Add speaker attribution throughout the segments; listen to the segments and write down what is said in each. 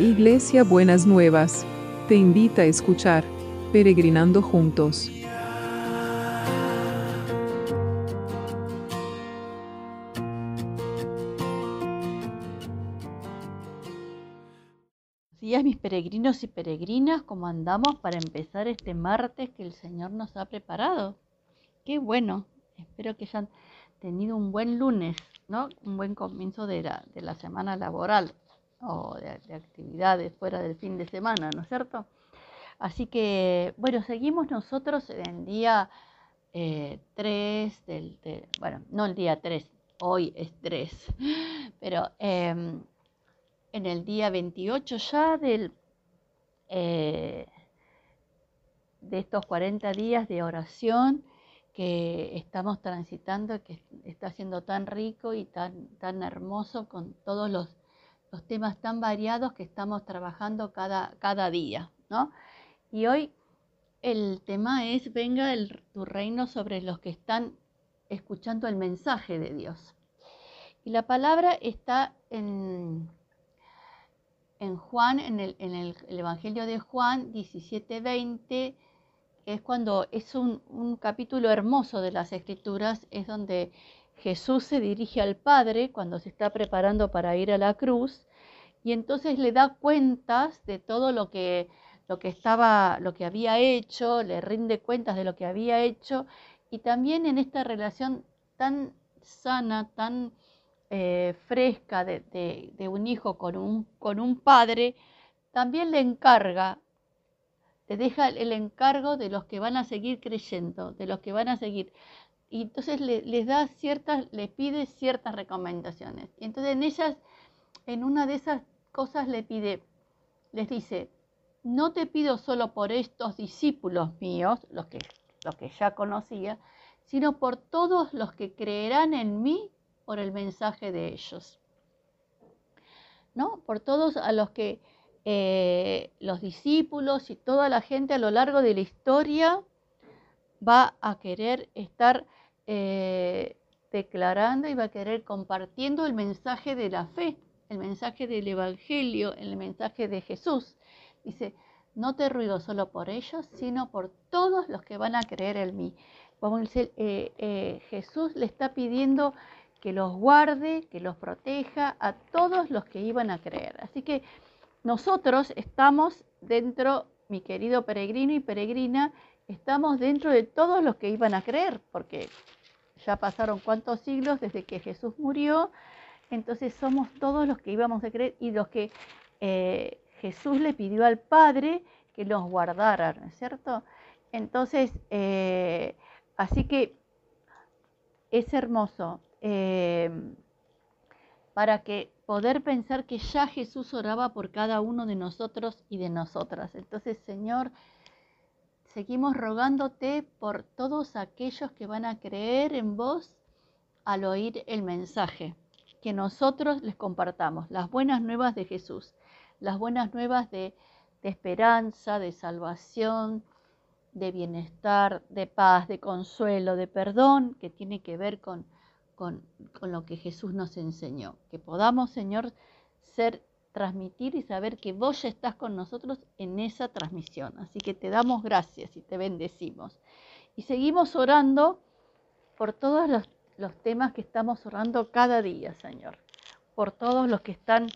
Speaker 1: Iglesia Buenas Nuevas, te invita a escuchar Peregrinando Juntos.
Speaker 2: días mis peregrinos y peregrinas, ¿cómo andamos para empezar este martes que el Señor nos ha preparado? Qué bueno, espero que hayan tenido un buen lunes, ¿no? Un buen comienzo de la, de la semana laboral o de, actividades fuera del fin de semana, ¿no es cierto? Así que, bueno, seguimos nosotros en el día 3 eh, del, bueno, no el día 3, hoy es 3, pero em, en el día 28 ya del, eh, de estos 40 días de oración que estamos transitando, que está siendo tan rico y tan, tan hermoso con todos los los temas tan variados que estamos trabajando cada, cada día, ¿no? Y hoy el tema es, venga el, tu reino sobre los que están escuchando el mensaje de Dios. Y la palabra está en, en Juan, en, el, en el, Evangelio de Juan 17:20, que es cuando es un, un capítulo hermoso de las Escrituras, es donde Jesús se dirige al Padre cuando se está preparando para ir a la cruz y entonces le da cuentas de todo lo que, lo que estaba, lo que había hecho, le rinde cuentas de lo que había hecho y también en esta relación tan sana, tan eh, fresca de, un hijo con un, con un padre, también le encarga, le deja el encargo de los que van a seguir creyendo, de los que van a seguir y entonces les da ciertas, les pide ciertas recomendaciones. Y entonces en ellas, en una de esas cosas le pide, les dice, no te pido solo por estos discípulos míos, los que, los que ya conocía, sino por todos los que creerán en mí por el mensaje de ellos. ¿No? Por todos a los que eh, los discípulos y toda la gente a lo largo de la historia va a querer estar eh, declarando y va a querer compartiendo el mensaje de la fe, el mensaje del Evangelio, el mensaje de Jesús. Dice, no te ruido solo por ellos, sino por todos los que van a creer en mí. Vamos eh, eh, Jesús le está pidiendo que los guarde, que los proteja a todos los que iban a creer. Así que nosotros estamos dentro, mi querido peregrino y peregrina, estamos dentro de todos los que iban a creer, porque ya pasaron cuántos siglos desde que Jesús murió, entonces somos todos los que íbamos a creer y los que eh, Jesús le pidió al Padre que los guardara, ¿no es cierto? Entonces, eh, así que es hermoso eh, para que poder pensar que ya Jesús oraba por cada uno de nosotros y de nosotras. Entonces, Señor, Seguimos rogándote por todos aquellos que van a creer en vos al oír el mensaje, que nosotros les compartamos las buenas nuevas de Jesús, las buenas nuevas de, esperanza, de salvación, de bienestar, de paz, de consuelo, de perdón, que tiene que ver con, con, con lo que Jesús nos enseñó. Que podamos, Señor, ser transmitir y saber que vos ya estás con nosotros en esa transmisión. Así que te damos gracias y te bendecimos. Y seguimos orando por todos los, temas que estamos orando cada día, Señor. Por todos los que están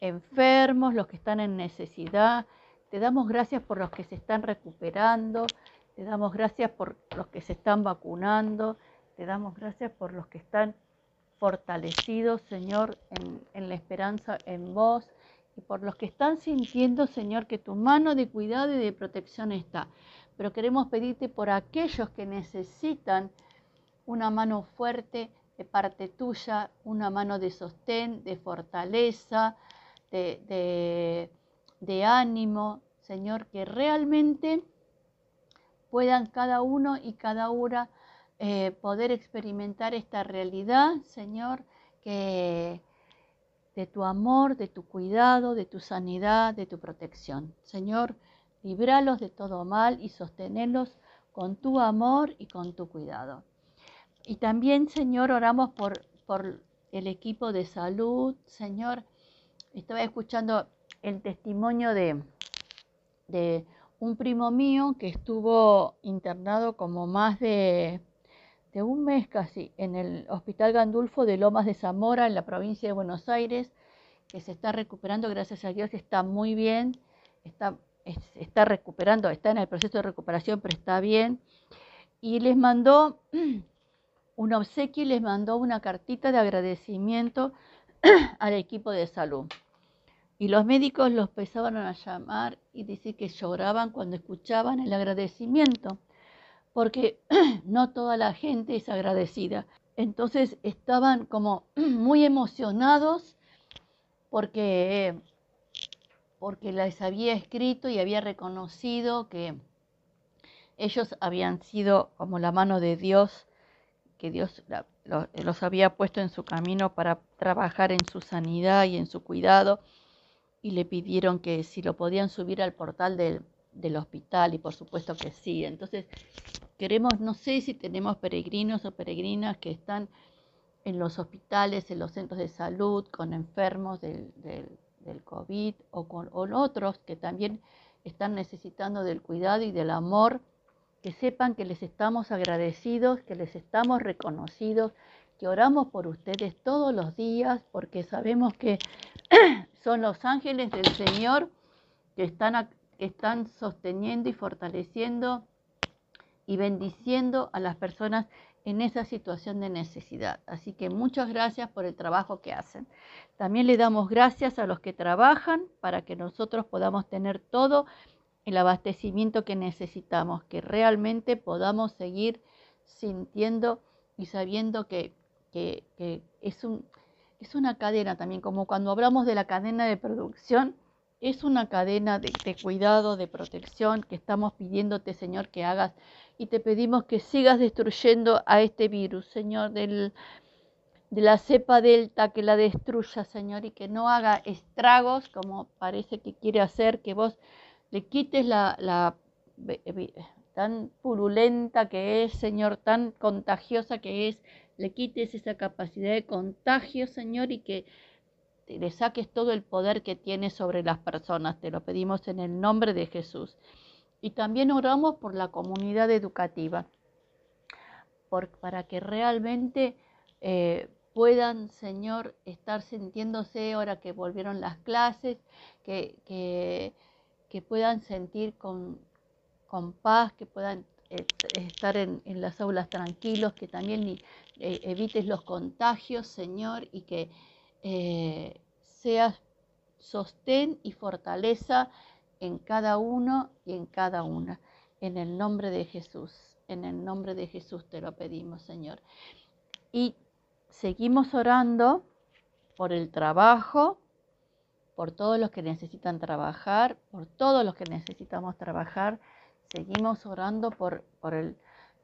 Speaker 2: enfermos, los que están en necesidad. Te damos gracias por los que se están recuperando. Te damos gracias por los que se están vacunando. Te damos gracias por los que están fortalecidos, Señor, en, la esperanza en vos y por los que están sintiendo, Señor, que tu mano de cuidado y de protección está. Pero queremos pedirte por aquellos que necesitan una mano fuerte de parte tuya, una mano de sostén, de fortaleza, de, de ánimo, Señor, que realmente puedan cada uno y cada una eh, poder experimentar esta realidad, Señor, que de tu amor, de tu cuidado, de tu sanidad, de tu protección. Señor, libralos de todo mal y sostenerlos con tu amor y con tu cuidado. Y también, Señor, oramos por, por el equipo de salud. Señor, estaba escuchando el testimonio de, de un primo mío que estuvo internado como más de, de un mes casi en el Hospital Gandulfo de Lomas de Zamora, en la provincia de Buenos Aires, que se está recuperando, gracias a Dios, está muy bien, está, está recuperando, está en el proceso de recuperación, pero está bien. Y les mandó un obsequio les mandó una cartita de agradecimiento al equipo de salud. Y los médicos los empezaban a llamar y decir que lloraban cuando escuchaban el agradecimiento, porque no toda la gente es agradecida. Entonces estaban como muy emocionados porque, porque les había escrito y había reconocido que ellos habían sido como la mano de Dios, que Dios los había puesto en su camino para trabajar en su sanidad y en su cuidado y le pidieron que si lo podían subir al portal del, hospital y por supuesto que sí. Entonces, queremos, no sé si tenemos peregrinos o peregrinas que están en los hospitales, en los centros de salud, con enfermos del, del, COVID o con otros que también están necesitando del cuidado y del amor, que sepan que les estamos agradecidos, que les estamos reconocidos, que oramos por ustedes todos los días porque sabemos que son los ángeles del Señor que están, están sosteniendo y fortaleciendo y bendiciendo a las personas en esa situación de necesidad. Así que muchas gracias por el trabajo que hacen. También le damos gracias a los que trabajan para que nosotros podamos tener todo el abastecimiento que necesitamos, que realmente podamos seguir sintiendo y sabiendo que que, es una cadena también, como cuando hablamos de la cadena de producción, es una cadena de, cuidado, de protección que estamos pidiéndote, Señor, que hagas. Y te pedimos que sigas destruyendo a este virus, Señor, del, de la cepa delta, que la destruya, Señor, y que no haga estragos como parece que quiere hacer, que vos le quites la, la tan purulenta que es, Señor, tan contagiosa que es le quites esa capacidad de contagio, Señor, y que le saques todo el poder que tiene sobre las personas. Te lo pedimos en el nombre de Jesús. Y también oramos por la comunidad educativa, para que realmente eh, puedan, Señor, estar sintiéndose ahora que volvieron las clases, que, que, puedan sentir con, con paz, que puedan eh, estar en, las aulas tranquilos, que también eh, evites los contagios, Señor, y que eh, seas sostén y fortaleza en cada uno y en cada una. En el nombre de Jesús, en el nombre de Jesús te lo pedimos, Señor. Y seguimos orando por el trabajo, por todos los que necesitan trabajar, por todos los que necesitamos trabajar Seguimos orando por, por, el,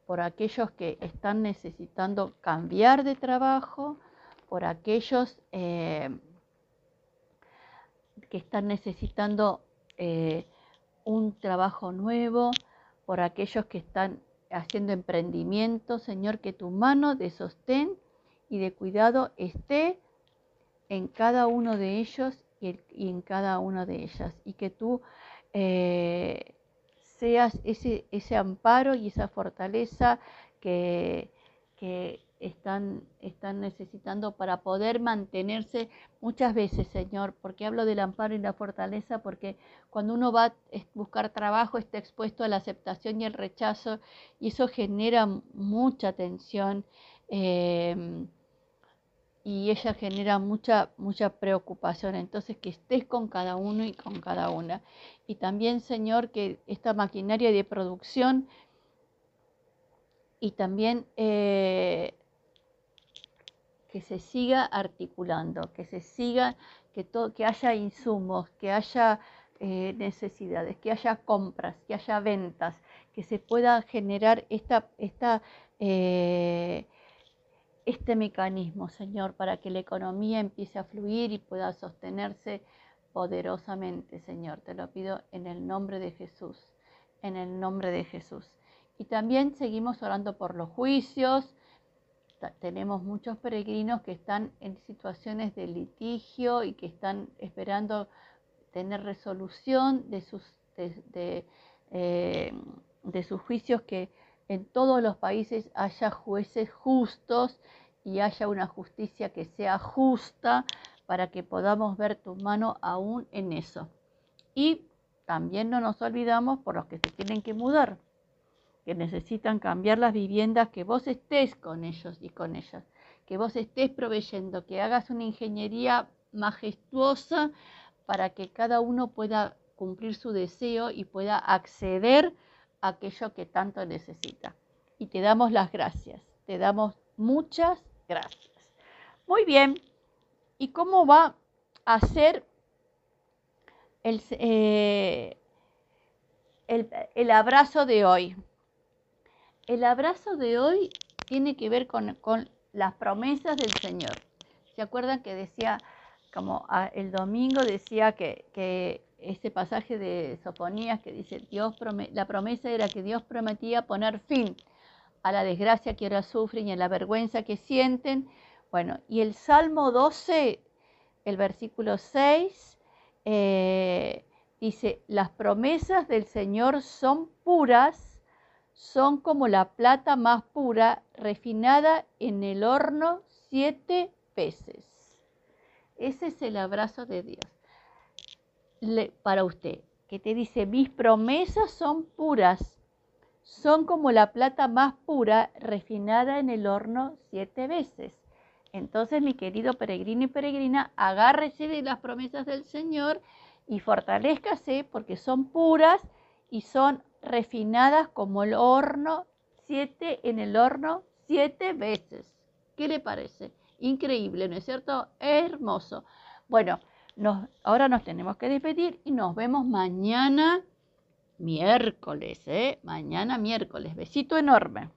Speaker 2: por aquellos que están necesitando cambiar de trabajo, por aquellos eh, que están necesitando eh, un trabajo nuevo, por aquellos que están haciendo emprendimiento, Señor, que tu mano de sostén y de cuidado esté en cada uno de ellos y, en cada una de ellas, y que tú eh, seas ese, ese amparo y esa fortaleza que, están, están necesitando para poder mantenerse muchas veces, Señor, porque hablo del amparo y la fortaleza, porque cuando uno va a buscar trabajo está expuesto a la aceptación y el rechazo y eso genera mucha tensión. Eh, y ella genera mucha, mucha preocupación. Entonces, que estés con cada uno y con cada una. Y también, Señor, que esta maquinaria de producción y también eh, que se siga articulando, que se siga, que, todo, que haya insumos, que haya eh, necesidades, que haya compras, que haya ventas, que se pueda generar esta, esta eh, este mecanismo, Señor, para que la economía empiece a fluir y pueda sostenerse poderosamente, Señor. Te lo pido en el nombre de Jesús, en el nombre de Jesús. Y también seguimos orando por los juicios. Tenemos muchos peregrinos que están en situaciones de litigio y que están esperando tener resolución de sus, eh, de, sus juicios, que en todos los países haya jueces justos y haya una justicia que sea justa para que podamos ver tu mano aún en eso. Y también no nos olvidamos por los que se tienen que mudar, que necesitan cambiar las viviendas, que vos estés con ellos y con ellas, que vos estés proveyendo, que hagas una ingeniería majestuosa para que cada uno pueda cumplir su deseo y pueda acceder a aquello que tanto necesita. Y te damos las gracias, te damos muchas gracias. Muy bien, ¿y cómo va a ser el, eh, el, abrazo de hoy? El abrazo de hoy tiene que ver con, las promesas del Señor. ¿Se acuerdan que decía como ah, el domingo decía que, ese pasaje de Sofonías que dice, Dios la promesa era que Dios prometía poner fin a la desgracia que ahora sufren y a la vergüenza que sienten. Bueno, y el Salmo 12, el versículo 6, eh, dice, las promesas del Señor son puras, son como la plata más pura, refinada en el horno siete veces. Ese es el abrazo de Dios para usted, que te dice, mis promesas son puras, son como la plata más pura refinada en el horno siete veces. Entonces, mi querido peregrino y peregrina, agárrese de las promesas del Señor y fortalezcase porque son puras y son refinadas como el horno siete en el horno siete veces. ¿Qué le parece? Increíble, ¿no es cierto? Hermoso. Bueno, ahora nos tenemos que despedir y nos vemos mañana miércoles, ¿eh? Mañana miércoles. Besito enorme.